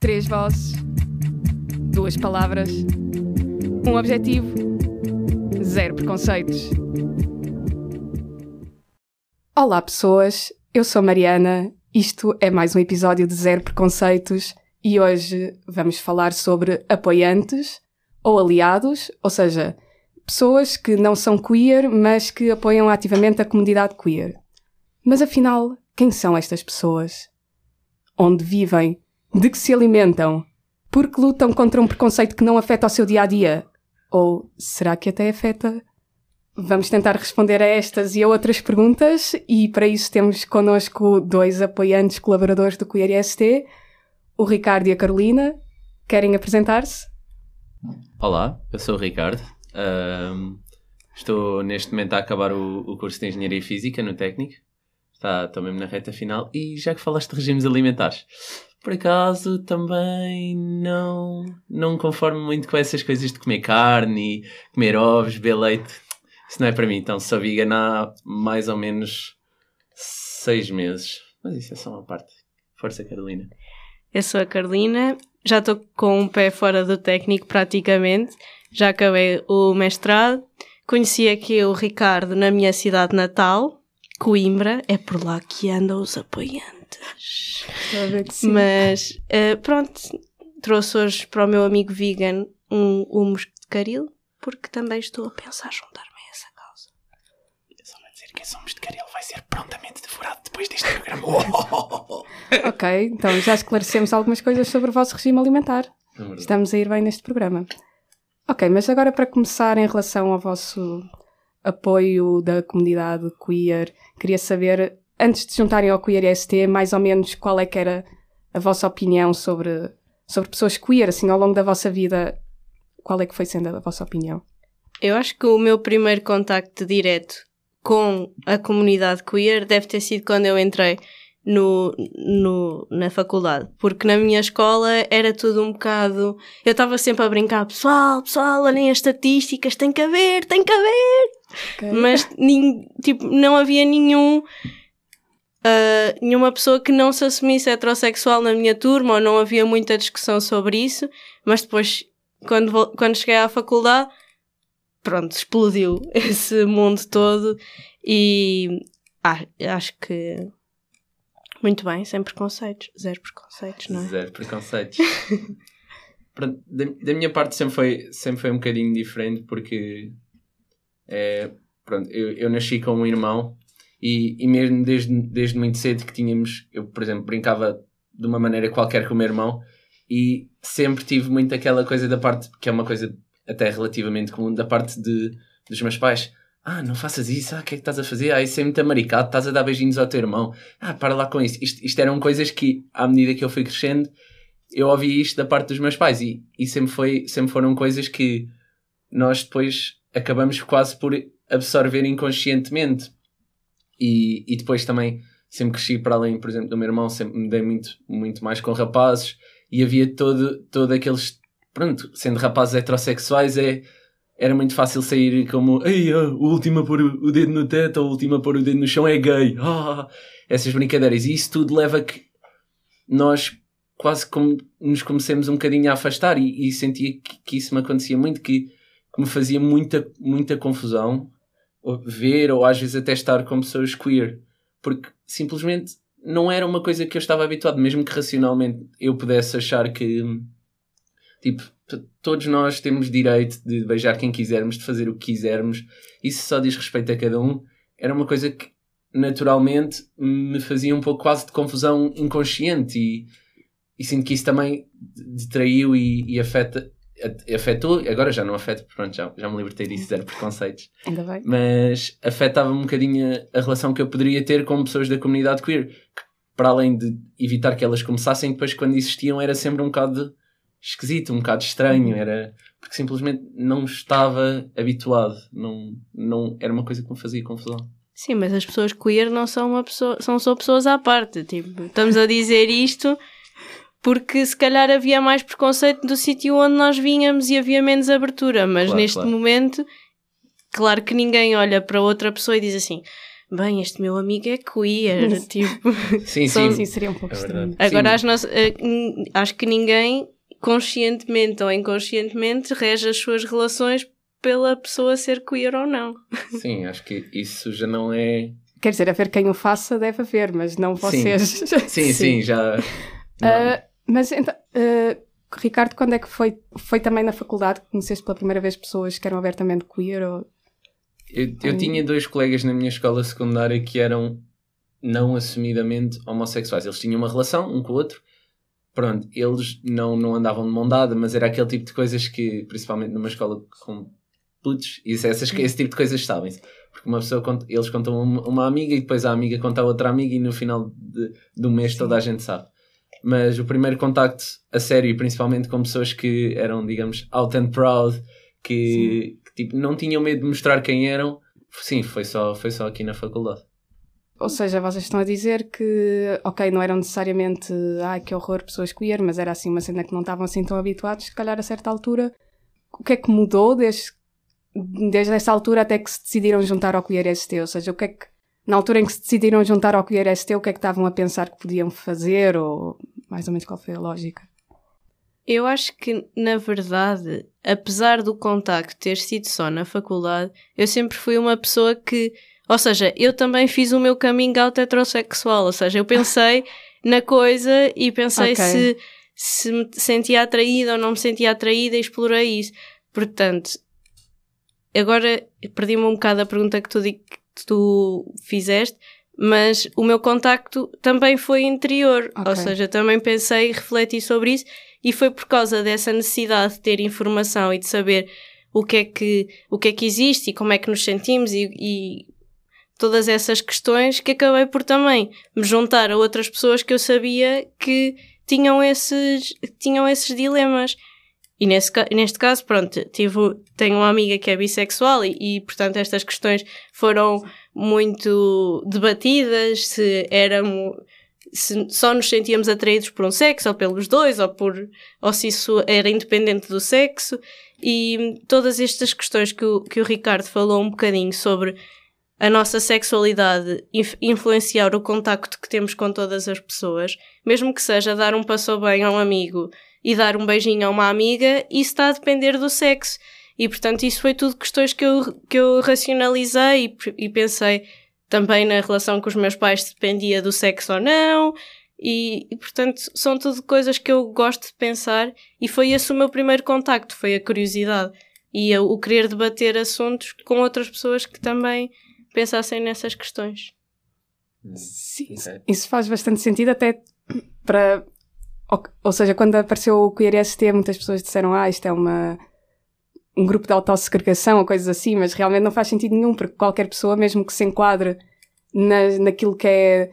Três vozes, duas palavras, um objetivo, zero preconceitos. Olá, pessoas. Eu sou Mariana. Isto é mais um episódio de Zero Preconceitos e hoje vamos falar sobre apoiantes ou aliados, ou seja, pessoas que não são queer, mas que apoiam ativamente a comunidade queer. Mas afinal, quem são estas pessoas? Onde vivem? De que se alimentam? Por que lutam contra um preconceito que não afeta o seu dia a dia? Ou será que até afeta? Vamos tentar responder a estas e a outras perguntas, e para isso temos connosco dois apoiantes colaboradores do Queer ST, o Ricardo e a Carolina. Querem apresentar-se? Olá, eu sou o Ricardo. Estou neste momento a acabar o, o, curso de Engenharia Física no Técnico. Está, estou mesmo na reta final. E já que falaste de regimes alimentares, por acaso também não, não conformo muito com essas coisas de comer carne, comer ovos, beber leite. Isso não é para mim. Então sou vegan há mais ou menos seis meses. Mas isso é só uma parte. Força, Carolina. Eu sou a Carolina, já estou com um pé fora do técnico praticamente. Já acabei o mestrado. Conheci aqui o Ricardo na minha cidade natal, Coimbra. É por lá que andam os apoiantes. Mas uh, pronto, trouxe hoje para o meu amigo vegan um humus de caril, porque também estou a pensar juntar-me a essa causa. Só para dizer que esse humus de caril vai ser prontamente devorado depois deste programa. ok, então já esclarecemos algumas coisas sobre o vosso regime alimentar. É Estamos a ir bem neste programa. Ok, mas agora para começar em relação ao vosso apoio da comunidade queer, queria saber antes de juntarem ao Queer ST, mais ou menos qual é que era a vossa opinião sobre, sobre pessoas queer, assim, ao longo da vossa vida, qual é que foi sendo a vossa opinião? Eu acho que o meu primeiro contacto direto com a comunidade queer deve ter sido quando eu entrei no, no, na faculdade, porque na minha escola era tudo um bocado. Eu estava sempre a brincar, pessoal, pessoal, olhem as estatísticas, tem que haver, tem que haver. Okay. Mas tipo, não havia nenhum uh, nenhuma pessoa que não se assumisse heterossexual na minha turma, ou não havia muita discussão sobre isso, mas depois, quando, quando cheguei à faculdade, pronto, explodiu esse mundo todo e ah, acho que muito bem, sem preconceitos, zero preconceitos, não é? Zero preconceitos. da, da, minha parte sempre foi, sempre foi um bocadinho diferente porque é, pronto, eu, eu nasci com um irmão e, e mesmo desde, desde muito cedo que tínhamos, eu por exemplo brincava de uma maneira qualquer com o meu irmão e sempre tive muito aquela coisa da parte, que é uma coisa até relativamente comum, da parte de, dos meus pais. Ah, não faças isso, ah, o que é que estás a fazer? Ah, isso é muito amaricado, estás a dar beijinhos ao teu irmão. Ah, para lá com isso. Isto, isto eram coisas que, à medida que eu fui crescendo, eu ouvi isto da parte dos meus pais e, e sempre, foi, sempre foram coisas que nós depois acabamos quase por absorver inconscientemente. E, e depois também sempre cresci para além, por exemplo, do meu irmão, sempre me dei muito, muito mais com rapazes e havia todo, todo aqueles. Pronto, sendo rapazes heterossexuais, é, era muito fácil sair como Ei, o último a pôr o dedo no teto, ou o último a pôr o dedo no chão é gay. Ah, essas brincadeiras. E isso tudo leva a que nós quase como nos comecemos um bocadinho a afastar e, e sentia que, que, isso me acontecia muito, que, que me fazia muita, muita confusão ver ou às vezes até estar com pessoas queer, porque simplesmente não era uma coisa que eu estava habituado, mesmo que racionalmente eu pudesse achar que tipo todos nós temos direito de beijar quem quisermos, de fazer o que quisermos, isso só diz respeito a cada um. Era uma coisa que naturalmente me fazia um pouco quase de confusão inconsciente e, e sinto que isso também detraiu e, e afeta afetou, agora já não afeta, pronto, já, já me libertei disso, zero preconceitos. Ainda bem. Mas afetava um bocadinho a, relação que eu poderia ter com pessoas da comunidade queer, que, para além de evitar que elas começassem, depois quando existiam era sempre um bocado esquisito, um bocado estranho, era porque simplesmente não estava habituado, não, não era uma coisa que me fazia confusão. Sim, mas as pessoas queer não são uma pessoa, são só pessoas à parte, tipo, estamos a dizer isto porque se calhar havia mais preconceito do sítio onde nós vínhamos e havia menos abertura, mas claro, neste claro. momento, claro que ninguém olha para outra pessoa e diz assim: bem, este meu amigo é queer, tipo... Sim, São- sim. Sim, seria um pouco É estranho. Agora, Sim. as nossas- eh, acho que ninguém, conscientemente ou inconscientemente, rege as suas relações pela pessoa ser queer ou não. Sim, acho que isso já não é. Quer dizer, a ver quem o faça deve haver, mas não vocês. Sim, sim, já. Ah, mas então, ah, Ricardo, quando é que foi? Foi também na faculdade que conheceste pela primeira vez pessoas que eram abertamente queer? Ou... Eu, eu tinha dois colegas na minha escola secundária que eram não assumidamente homossexuais. Eles tinham uma relação um com o outro. Pronto, eles não, não andavam de mão dada, mas era aquele tipo de coisas que, principalmente numa escola com putos, isso, essas, esse tipo de coisas sabem-se. Porque uma pessoa, conta- eles contam uma, uma amiga e depois a amiga conta a outra amiga e no final de, do mês toda a gente sabe. Mas o primeiro contacto a sério, e principalmente com pessoas que eram, digamos, out and proud, que, que, tipo, não tinham medo de mostrar quem eram, sim, foi só, foi só aqui na faculdade. Ou seja, vocês estão a dizer que, ok, não eram necessariamente, ai que horror, pessoas queer, mas era assim uma cena que não estavam assim tão habituados, se calhar a certa altura. O que é que mudou desde, desde essa altura até que se decidiram juntar ao Queer ST? Ou seja, o que é que, na altura em que se decidiram juntar ao Queer ST, o que é que estavam a pensar que podiam fazer? Ou mais ou menos qual foi a lógica? Eu acho que, na verdade, apesar do contacto ter sido só na faculdade, eu sempre fui uma pessoa que. Ou seja, eu também fiz o meu coming out heterossexual. Ou seja, eu pensei na coisa e pensei Ok. se, se me sentia atraída ou não me sentia atraída e explorei isso. Portanto, agora perdi-me um bocado a pergunta que tu, que tu fizeste, mas o meu contacto também foi interior. Ok. Ou seja, também pensei e refleti sobre isso e foi por causa dessa necessidade de ter informação e de saber o que é que, o que, é que existe e como é que nos sentimos e, e todas essas questões que acabei por também me juntar a outras pessoas que eu sabia que tinham esses, tinham esses dilemas. E nesse, neste caso, pronto, tive, tenho uma amiga que é bissexual e, e, portanto, estas questões foram muito debatidas, se éramos, se só nos sentíamos atraídos por um sexo ou pelos dois, ou, por, ou se isso era independente do sexo. E todas estas questões que o, que o Ricardo falou um bocadinho sobre a nossa sexualidade inf- influenciar o contacto que temos com todas as pessoas, mesmo que seja dar um passo bem a um amigo e dar um beijinho a uma amiga, isso está a depender do sexo. E portanto, isso foi tudo questões que eu, que eu racionalizei e, e pensei também na relação com os meus pais se dependia do sexo ou não. E, e, portanto, são tudo coisas que eu gosto de pensar e foi esse o meu primeiro contacto, foi a curiosidade e eu- o querer debater assuntos com outras pessoas que também pensassem nessas questões. Sim, Ok. isso faz bastante sentido até para... Ou, seja, quando apareceu o Queer ST, muitas pessoas disseram, ah, isto é uma... um grupo de autossegregação ou coisas assim, mas realmente não faz sentido nenhum, porque qualquer pessoa, mesmo que se enquadre na, naquilo que é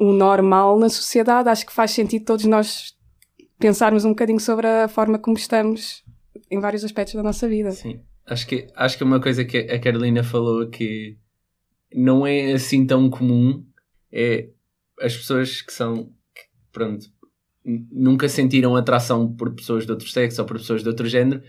o normal na sociedade, acho que faz sentido todos nós pensarmos um bocadinho sobre a forma como estamos em vários aspectos da nossa vida. Sim. Acho que, acho que uma coisa que a Carolina falou que não é assim tão comum é as pessoas que são, que, pronto, nunca sentiram atração por pessoas de outro sexo ou por pessoas de outro género,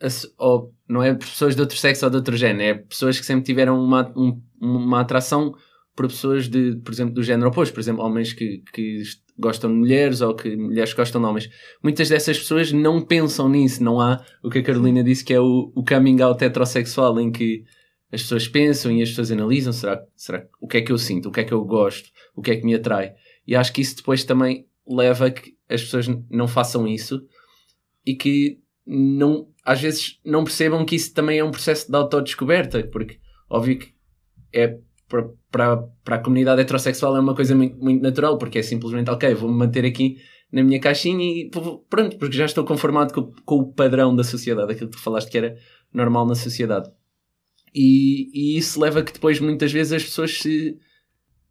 ass- ou não é por pessoas de outro sexo ou de outro género, é pessoas que sempre tiveram uma, um- uma atração por pessoas de, por exemplo, do género oposto, por exemplo, homens que, que gostam de mulheres ou que mulheres gostam de homens. Muitas dessas pessoas não pensam nisso, não há o que a Carolina disse que é o, o coming out heterossexual em que as pessoas pensam e as pessoas analisam, será, será o que é que eu sinto, o que é que eu gosto, o que é que me atrai. E acho que isso depois também leva a que as pessoas não façam isso e que não, às vezes não percebam que isso também é um processo de autodescoberta, porque óbvio que é para, a comunidade heterossexual é uma coisa muito, muito natural, porque é simplesmente, ok, vou-me manter aqui na minha caixinha e pronto, porque já estou conformado com, com o padrão da sociedade, aquilo que tu falaste que era normal na sociedade. E, e isso leva a que depois muitas vezes as pessoas se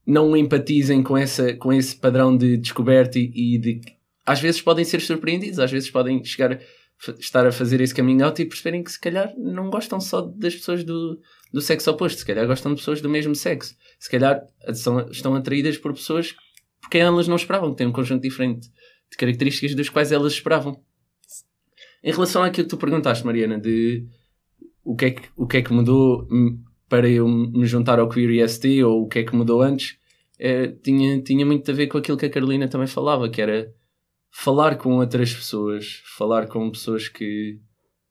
não empatizem com, essa, com esse padrão de descoberta e, de às vezes podem ser surpreendidos, às vezes podem chegar estar a fazer esse caminho out e perceberem que se calhar não gostam só das pessoas do, do sexo oposto, se calhar gostam de pessoas do mesmo sexo, se calhar são, estão atraídas por pessoas porque elas não esperavam, que têm um conjunto diferente de características dos quais elas esperavam. Em relação àquilo que tu perguntaste, Mariana, de o que é que, o que, é que mudou, para eu me juntar ao Queer IST ou o que é que mudou antes, eh, tinha, tinha muito a ver com aquilo que a Carolina também falava, que era falar com outras pessoas, falar com pessoas que,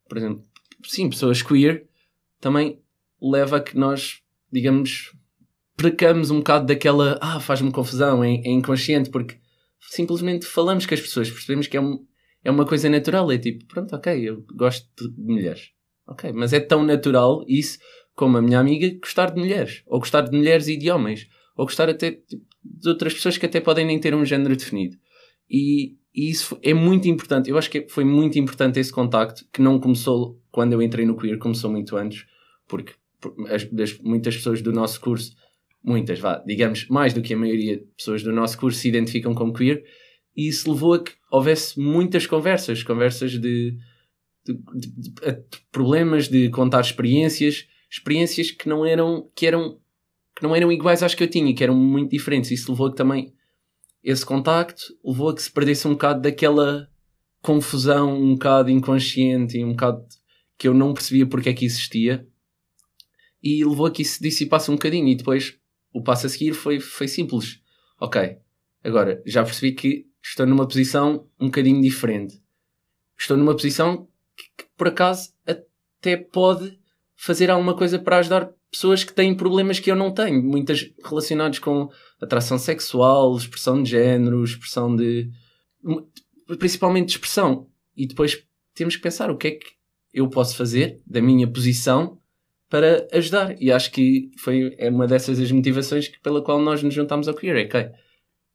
por exemplo, sim, pessoas queer, também leva a que nós, digamos, precamos um bocado daquela, ah, faz-me confusão, é, é inconsciente, porque simplesmente falamos com as pessoas, percebemos que é, um, é uma coisa natural, é tipo, pronto, ok, eu gosto de mulheres. Ok, mas é tão natural isso como a minha amiga gostar de mulheres, ou gostar de mulheres e de homens, ou gostar até tipo, de outras pessoas que até podem nem ter um género definido. E, e isso é muito importante. Eu acho que foi muito importante esse contacto, que não começou quando eu entrei no queer, começou muito antes, porque as, das, muitas pessoas do nosso curso, muitas, vá, digamos, mais do que a maioria de pessoas do nosso curso se identificam como queer, e isso levou a que houvesse muitas conversas, conversas de, de, de, de problemas, de contar experiências, experiências que não eram que eram que não eram iguais às que eu tinha, que eram muito diferentes. Isso levou a que também esse contacto levou a que se perdesse um bocado daquela confusão, um bocado inconsciente e um bocado que eu não percebia porque é que existia e levou a que isso se dissipasse um bocadinho e depois o passo a seguir foi, foi simples. Ok, agora já percebi que estou numa posição um bocadinho diferente. Estou numa posição que, que por acaso até pode fazer alguma coisa para ajudar pessoas que têm problemas que eu não tenho, muitas relacionadas com atração sexual, expressão de género, expressão de. principalmente de expressão. E depois temos que pensar o que é que eu posso fazer da minha posição para ajudar. E acho que foi é uma dessas as motivações pela qual nós nos juntamos ao Queer. É ok,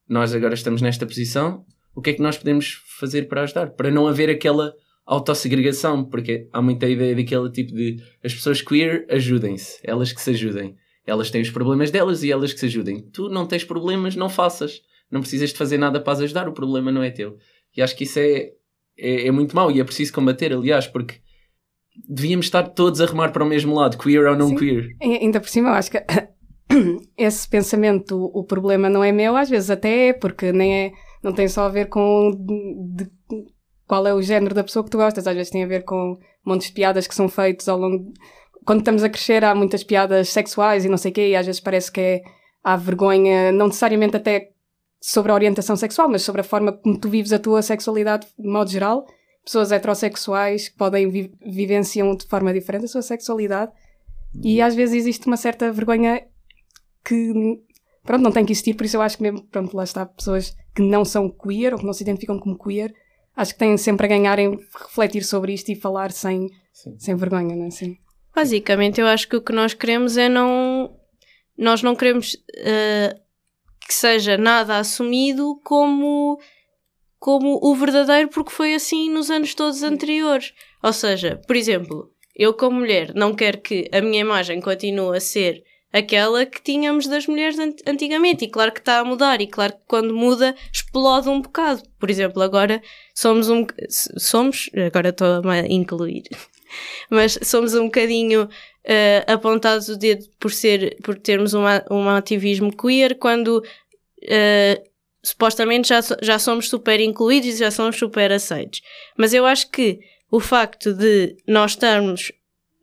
nós agora estamos nesta posição, o que é que nós podemos fazer para ajudar? Para não haver aquela autossegregação, porque há muita ideia daquele tipo de as pessoas queer ajudem-se, elas que se ajudem. Elas têm os problemas delas e elas que se ajudem. Tu não tens problemas, não faças. Não precisas de fazer nada para as ajudar, o problema não é teu. E acho que isso é, é, é muito mau e é preciso combater, aliás, porque devíamos estar todos a remar para o mesmo lado, queer ou não Sim. queer. E, ainda por cima, eu acho que esse pensamento, o problema não é meu, às vezes até é, porque nem é, não tem só a ver com de, qual é o género da pessoa que tu gostas. Às vezes tem a ver com montes de piadas que são feitas ao longo. Quando estamos a crescer, há muitas piadas sexuais e não sei o quê, e às vezes parece que é, há vergonha, não necessariamente até sobre a orientação sexual, mas sobre a forma como tu vives a tua sexualidade de modo geral. Pessoas heterossexuais que podem vi vivenciam de forma diferente a sua sexualidade e às vezes existe uma certa vergonha que, pronto, não tem que existir, por isso eu acho que mesmo, pronto, lá está, pessoas que não são queer ou que não se identificam como queer, acho que têm sempre a ganhar em refletir sobre isto e falar sem, sem vergonha, não é? Sim. Basicamente, eu acho que o que nós queremos é não. Nós não queremos uh, que seja nada assumido como, como o verdadeiro, porque foi assim nos anos todos anteriores. Ou seja, por exemplo, eu, como mulher, não quero que a minha imagem continue a ser aquela que tínhamos das mulheres antigamente. E claro que está a mudar, e claro que quando muda explode um bocado. Por exemplo, agora somos um. Somos. Agora estou a incluir. Mas somos um bocadinho uh, apontados o dedo por, ser, por termos uma, um ativismo queer quando. Uh, supostamente já, já somos super incluídos e já somos super aceitos. Mas eu acho que o facto de nós estarmos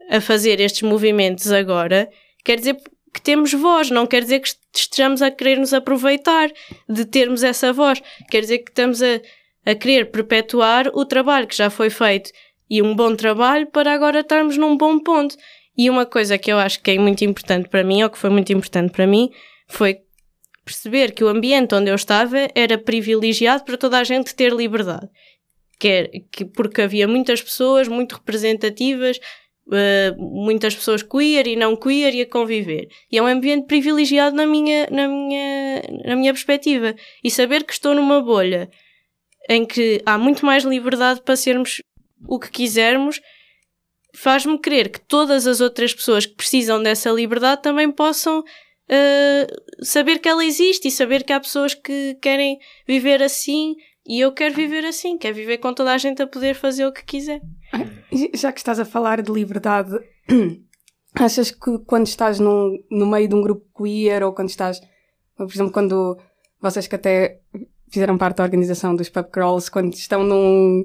a fazer estes movimentos agora quer dizer que temos voz, não quer dizer que estejamos a querer nos aproveitar de termos essa voz, quer dizer que estamos a, a querer perpetuar o trabalho que já foi feito e um bom trabalho para agora estarmos num bom ponto. E uma coisa que eu acho que é muito importante para mim, ou que foi muito importante para mim, foi perceber que o ambiente onde eu estava era privilegiado para toda a gente ter liberdade. Quer, que, porque havia muitas pessoas muito representativas, Uh, muitas pessoas queer e não queer e a conviver. E é um ambiente privilegiado na minha, na minha, na minha perspectiva. E saber que estou numa bolha em que há muito mais liberdade para sermos o que quisermos faz-me crer que todas as outras pessoas que precisam dessa liberdade também possam uh, saber que ela existe e saber que há pessoas que querem viver assim e eu quero viver assim, quero viver com toda a gente a poder fazer o que quiser. Já que estás a falar de liberdade, achas que quando estás num, no meio de um grupo queer ou quando estás, por exemplo, quando vocês que até fizeram parte da organização dos pub crawls, quando estão num,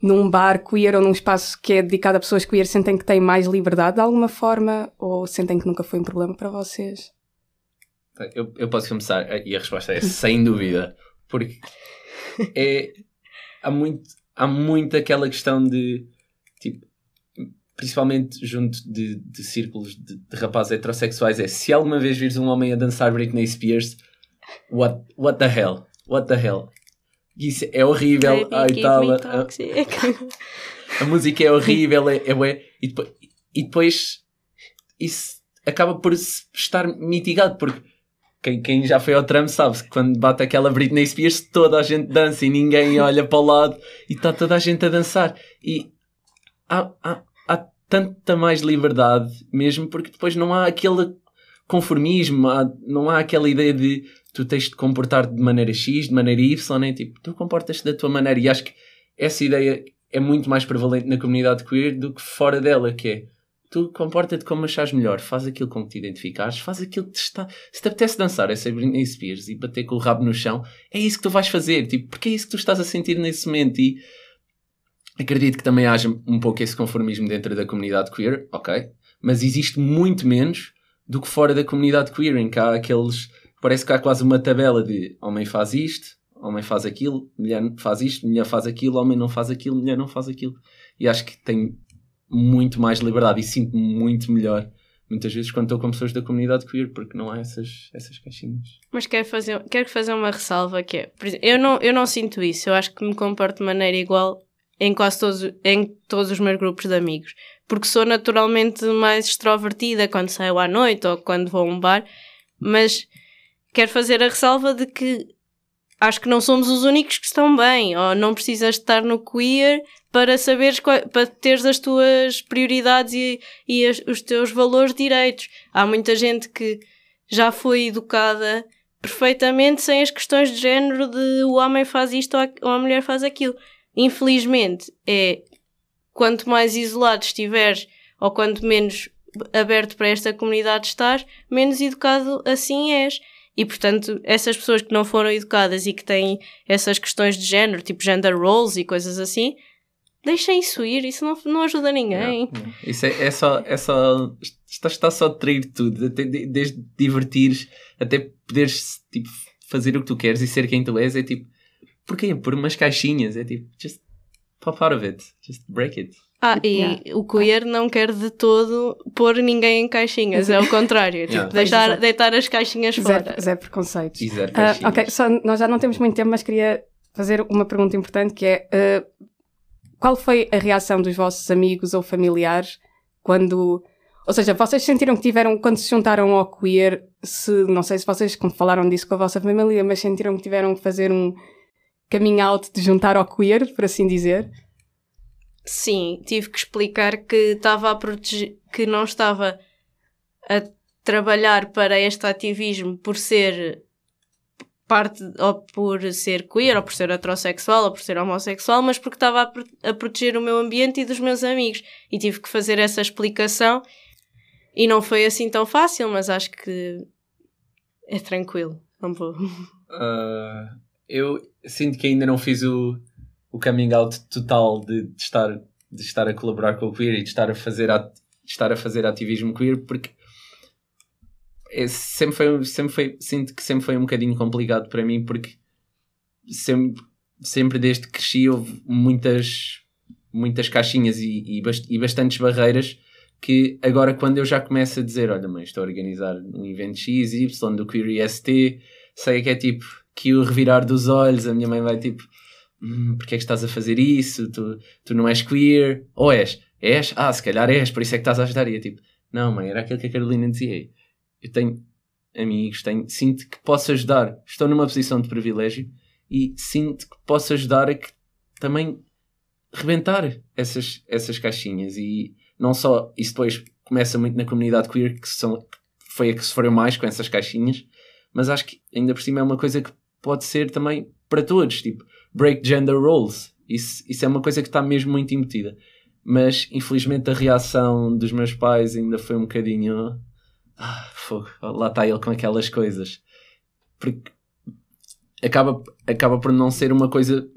num bar queer ou num espaço que é dedicado a pessoas queer, sentem que têm mais liberdade de alguma forma ou sentem que nunca foi um problema para vocês? Eu, eu posso começar e a resposta é sem dúvida, porque é, há, muito, há muito aquela questão de tipo, principalmente junto de, de círculos de, de rapazes heterossexuais, é se alguma vez vires um homem a dançar Britney Spears, what, what the hell? What the hell? Isso é horrível. Baby, ai, tal, a, a música é horrível, é, é, e, depois, e depois isso acaba por estar mitigado, porque quem, quem já foi ao tram sabe que quando bate aquela Britney Spears toda a gente dança e ninguém olha para o lado e está toda a gente a dançar. E há, há, há tanta mais liberdade mesmo porque depois não há aquele conformismo, há- não há aquela ideia de tu tens de comportar de maneira X, de maneira Y, nem tipo, tu comportas-te da tua maneira. E acho que essa ideia é muito mais prevalente na comunidade queer do que fora dela, que é tu comporta-te como achares melhor, faz aquilo com que te identificares, faz aquilo que te está. Se te apetece dançar essa Britney Spears e bater com o rabo no chão, é isso que tu vais fazer, tipo, porque é isso que tu estás a sentir nesse momento e acredito que também haja um pouco esse conformismo dentro da comunidade queer, ok, mas existe muito menos do que fora da comunidade queer, em que há aqueles. Parece que há quase uma tabela de homem faz isto, homem faz aquilo, mulher faz isto, mulher faz aquilo, homem não faz aquilo, mulher não faz aquilo. E acho que tem muito mais liberdade e sinto-me muito melhor muitas vezes quando estou com pessoas da comunidade queer, porque não há essas, essas caixinhas. Mas quero fazer, quero fazer uma ressalva que é, exemplo, eu não, eu não sinto isso, eu acho que me comporto de maneira igual em quase todos, em todos os meus grupos de amigos, porque sou naturalmente mais extrovertida quando saio à noite ou quando vou a um bar, mas quero fazer a ressalva de que acho que não somos os únicos que estão bem, ou não precisas estar no queer para saberes, para teres as tuas prioridades e, e as- os teus valores direitos. Há muita gente que já foi educada perfeitamente sem as questões de género de o homem faz isto ou a mulher faz aquilo. Infelizmente, é quanto mais isolado estiveres ou quanto menos aberto para esta comunidade estás, menos educado assim és. E portanto, essas pessoas que não foram educadas e que têm essas questões de género, tipo gender roles e coisas assim, deixem isso ir, isso não, não ajuda ninguém. Isso é, é só. É só está, está só a trair tudo, até de- desde divertires até poderes tipo, fazer o que tu queres e ser quem tu és. É tipo, porquê? Por umas caixinhas. É tipo, just pop out of it, just break it. Ah, e Yeah. o queer não quer de todo pôr ninguém em caixinhas, é o contrário, tipo, Yeah. deixar, Exato. deitar as caixinhas fora. Zero, zero preconceitos. E zero caixinhas. ok, só, nós já não temos muito tempo, mas queria fazer uma pergunta importante que é ah, qual foi a reação dos vossos amigos ou familiares quando ou seja, vocês sentiram que tiveram quando se juntaram ao queer, se não sei se vocês falaram disso com a vossa família, mas sentiram que tiveram que fazer um coming out de juntar ao queer, por assim dizer? Sim, tive que explicar que estava a proteger, que não estava a trabalhar para este ativismo por ser parte, ou por ser queer, ou por ser heterossexual, ou por ser homossexual, mas porque estava a, pro- a proteger o meu ambiente e dos meus amigos. E tive que fazer essa explicação. E não foi assim tão fácil, mas acho que é tranquilo. Não vou. Ah, eu sinto que ainda não fiz o, o coming out total de, de estar, de estar a colaborar com o queer e de estar a fazer, at- estar a fazer ativismo queer porque é, sempre foi, sempre foi, sinto que sempre foi um bocadinho complicado para mim porque sempre, sempre desde que cresci houve muitas, muitas caixinhas e, e, bast- e bastantes barreiras que agora quando eu já começo a dizer olha mãe, estou a organizar um evento X, Y do Queer IST sei que é tipo que o revirar dos olhos, a minha mãe vai tipo hum, porque é que estás a fazer isso? Tu, tu não és queer? Ou és? És? Ah, se calhar és, por isso é que estás a ajudar. E eu tipo, não mãe, era aquilo que a Carolina dizia. Eu tenho amigos, tenho, sinto que posso ajudar. Estou numa posição de privilégio e sinto que posso ajudar a que também rebentar essas, essas caixinhas e não só, isso depois começa muito na comunidade queer que são, foi a que sofreu mais com essas caixinhas mas acho que ainda por cima é uma coisa que pode ser também para todos, tipo, break gender roles. Isso, isso é uma coisa que está mesmo muito embutida. Mas infelizmente a reação dos meus pais ainda foi um bocadinho. Ah, fogo, lá está ele com aquelas coisas. Porque acaba, acaba por não ser uma coisa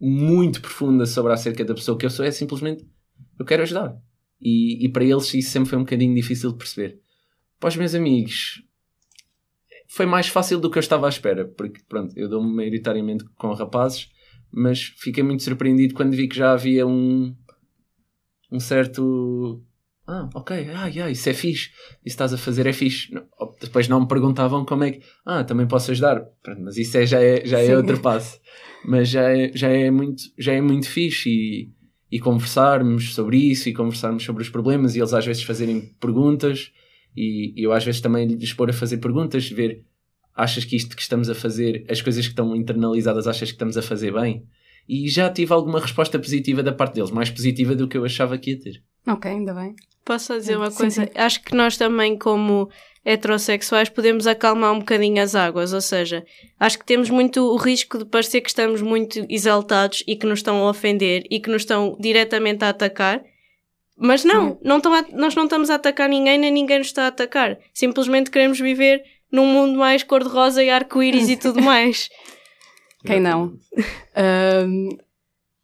muito profunda sobre acerca da pessoa que eu sou, é simplesmente eu quero ajudar. E, e para eles isso sempre foi um bocadinho difícil de perceber. Para os meus amigos, foi mais fácil do que eu estava à espera, porque pronto, eu dou-me maioritariamente com rapazes, mas fiquei muito surpreendido quando vi que já havia um, um certo. Ah, ok, ah, yeah, isso é fixe, isso estás a fazer é fixe. Depois não me perguntavam como é que. Ah, também posso ajudar, pronto, mas isso é, já é, já é outro passo. Mas já é, já, é muito, já é muito fixe e, e conversarmos sobre isso e conversarmos sobre os problemas e eles às vezes fazerem perguntas e, e eu às vezes também lhes pôr a fazer perguntas, ver achas que isto que estamos a fazer, as coisas que estão internalizadas, achas que estamos a fazer bem? E já tive alguma resposta positiva da parte deles, mais positiva do que eu achava que ia ter. Ok, ainda bem. Posso só dizer uma Sim, coisa? sim. Acho que nós também, como heterossexuais, podemos acalmar um bocadinho as águas. Ou seja, acho que temos muito o risco de parecer que estamos muito exaltados e que nos estão a ofender e que nos estão diretamente a atacar. Mas não, não a- nós não estamos a atacar ninguém, nem ninguém nos está a atacar. Simplesmente queremos viver num mundo mais cor-de-rosa e arco-íris e tudo mais. Quem não?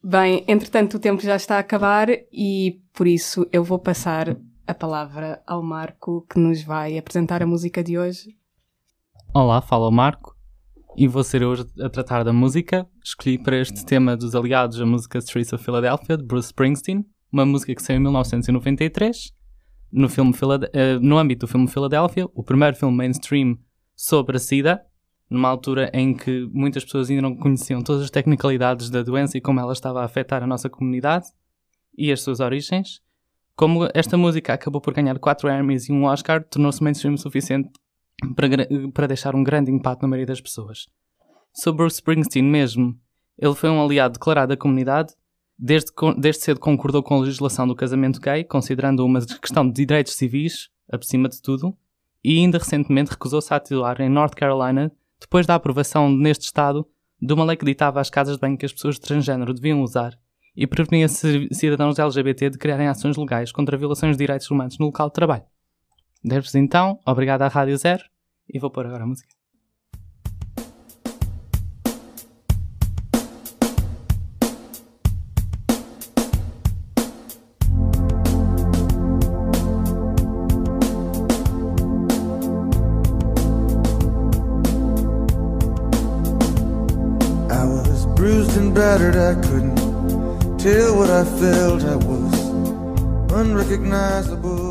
Bem, entretanto, o tempo já está a acabar e por isso eu vou passar a palavra ao Marco que nos vai apresentar a música de hoje. Olá, fala o Marco e vou ser hoje a tratar da música. Escolhi para este tema dos aliados a música Streets of Philadelphia, de Bruce Springsteen, uma música que saiu em 1993, no, filme eh, no âmbito do filme Philadelphia, o primeiro filme mainstream sobre a SIDA, numa altura em que muitas pessoas ainda não conheciam todas as tecnicalidades da doença e como ela estava a afetar a nossa comunidade e as suas origens. Como esta música acabou por ganhar 4 Emmys e um Oscar, tornou-se mainstream o suficiente para, para deixar um grande impacto na maioria das pessoas. Sobre Bruce Springsteen mesmo, ele foi um aliado declarado da comunidade, desde, desde cedo concordou com a legislação do casamento gay, considerando uma questão de direitos civis, acima de tudo, e ainda recentemente recusou-se a atuar em North Carolina depois da aprovação neste estado de uma lei que ditava às casas de banho que as pessoas de transgênero deviam usar e prevenia ci- cidadãos LGBT de criarem ações legais contra violações de direitos humanos no local de trabalho. Deves então, obrigado à Rádio Zero, e vou pôr agora a música. I couldn't tell what I felt. I was unrecognizable.